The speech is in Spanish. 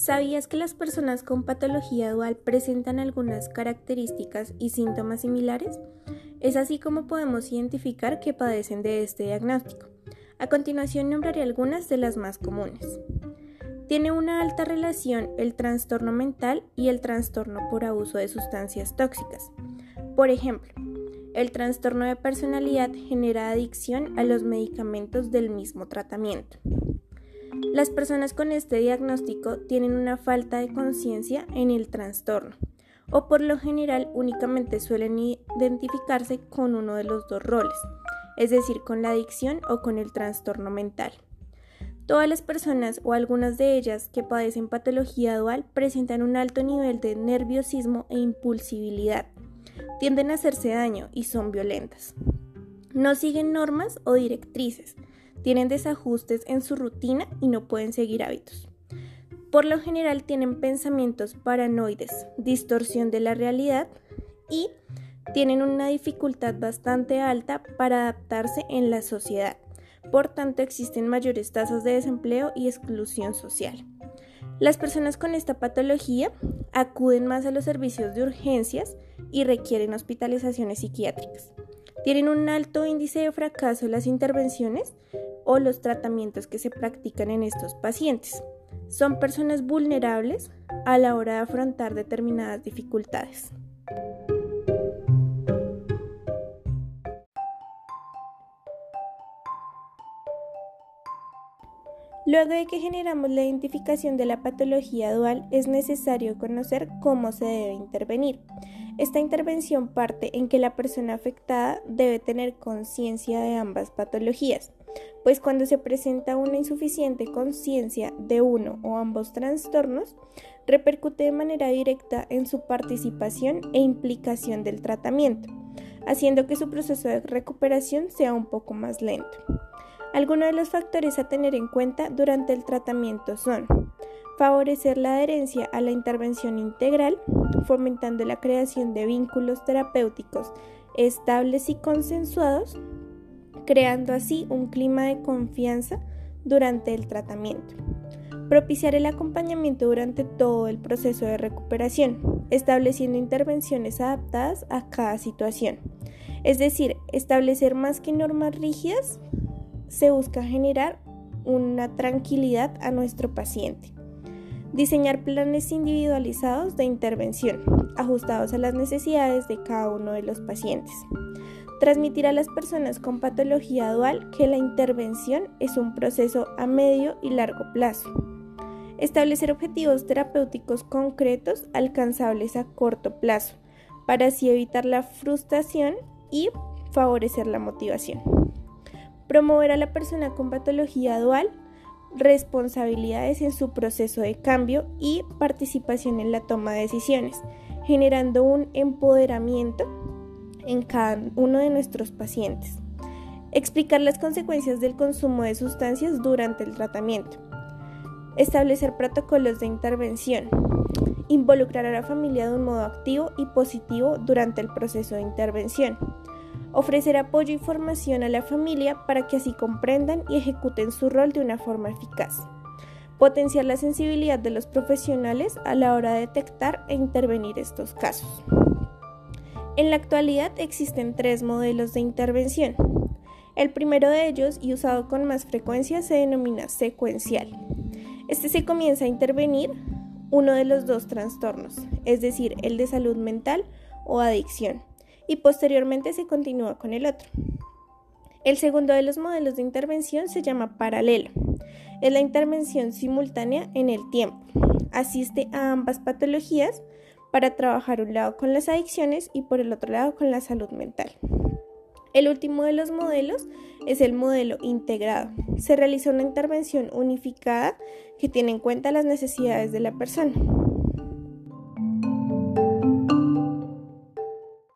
¿Sabías que las personas con patología dual presentan algunas características y síntomas similares? Es así como podemos identificar que padecen de este diagnóstico. A continuación nombraré algunas de las más comunes. Tiene una alta relación el trastorno mental y el trastorno por abuso de sustancias tóxicas. Por ejemplo, el trastorno de personalidad genera adicción a los medicamentos del mismo tratamiento. Las personas con este diagnóstico tienen una falta de conciencia en el trastorno o por lo general únicamente suelen identificarse con uno de los dos roles, es decir, con la adicción o con el trastorno mental. Todas las personas o algunas de ellas que padecen patología dual presentan un alto nivel de nerviosismo e impulsibilidad. Tienden a hacerse daño y son violentas. No siguen normas o directrices, tienen desajustes en su rutina y no pueden seguir hábitos. Por lo general tienen pensamientos paranoides, distorsión de la realidad y tienen una dificultad bastante alta para adaptarse en la sociedad. Por tanto, existen mayores tasas de desempleo y exclusión social. Las personas con esta patología acuden más a los servicios de urgencias y requieren hospitalizaciones psiquiátricas. Tienen un alto índice de fracaso en las intervenciones o los tratamientos que se practican en estos pacientes. Son personas vulnerables a la hora de afrontar determinadas dificultades. Luego de que generamos la identificación de la patología dual, es necesario conocer cómo se debe intervenir. Esta intervención parte en que la persona afectada debe tener conciencia de ambas patologías, pues cuando se presenta una insuficiente conciencia de uno o ambos trastornos, repercute de manera directa en su participación e implicación del tratamiento, haciendo que su proceso de recuperación sea un poco más lento. Algunos de los factores a tener en cuenta durante el tratamiento son favorecer la adherencia a la intervención integral, fomentando la creación de vínculos terapéuticos estables y consensuados, creando así un clima de confianza durante el tratamiento. Propiciar el acompañamiento durante todo el proceso de recuperación, estableciendo intervenciones adaptadas a cada situación. Es decir, establecer más que normas rígidas, se busca generar una tranquilidad a nuestro paciente. Diseñar planes individualizados de intervención, ajustados a las necesidades de cada uno de los pacientes. Transmitir a las personas con patología dual que la intervención es un proceso a medio y largo plazo. Establecer objetivos terapéuticos concretos alcanzables a corto plazo, para así evitar la frustración y favorecer la motivación. Promover a la persona con patología dual responsabilidades en su proceso de cambio y participación en la toma de decisiones, generando un empoderamiento en cada uno de nuestros pacientes. Explicar las consecuencias del consumo de sustancias durante el tratamiento. Establecer protocolos de intervención. Involucrar a la familia de un modo activo y positivo durante el proceso de intervención ofrecer apoyo y formación a la familia para que así comprendan y ejecuten su rol de una forma eficaz, potenciar la sensibilidad de los profesionales a la hora de detectar e intervenir estos casos. En la actualidad existen tres modelos de intervención. El primero de ellos, y usado con más frecuencia, se denomina secuencial. Este se comienza a intervenir uno de los dos trastornos, es decir, el de salud mental o adicción y posteriormente se continúa con el otro. El segundo de los modelos de intervención se llama paralelo. Es la intervención simultánea en el tiempo. Asiste a ambas patologías para trabajar un lado con las adicciones y por el otro lado con la salud mental. El último de los modelos es el modelo integrado. Se realiza una intervención unificada que tiene en cuenta las necesidades de la persona.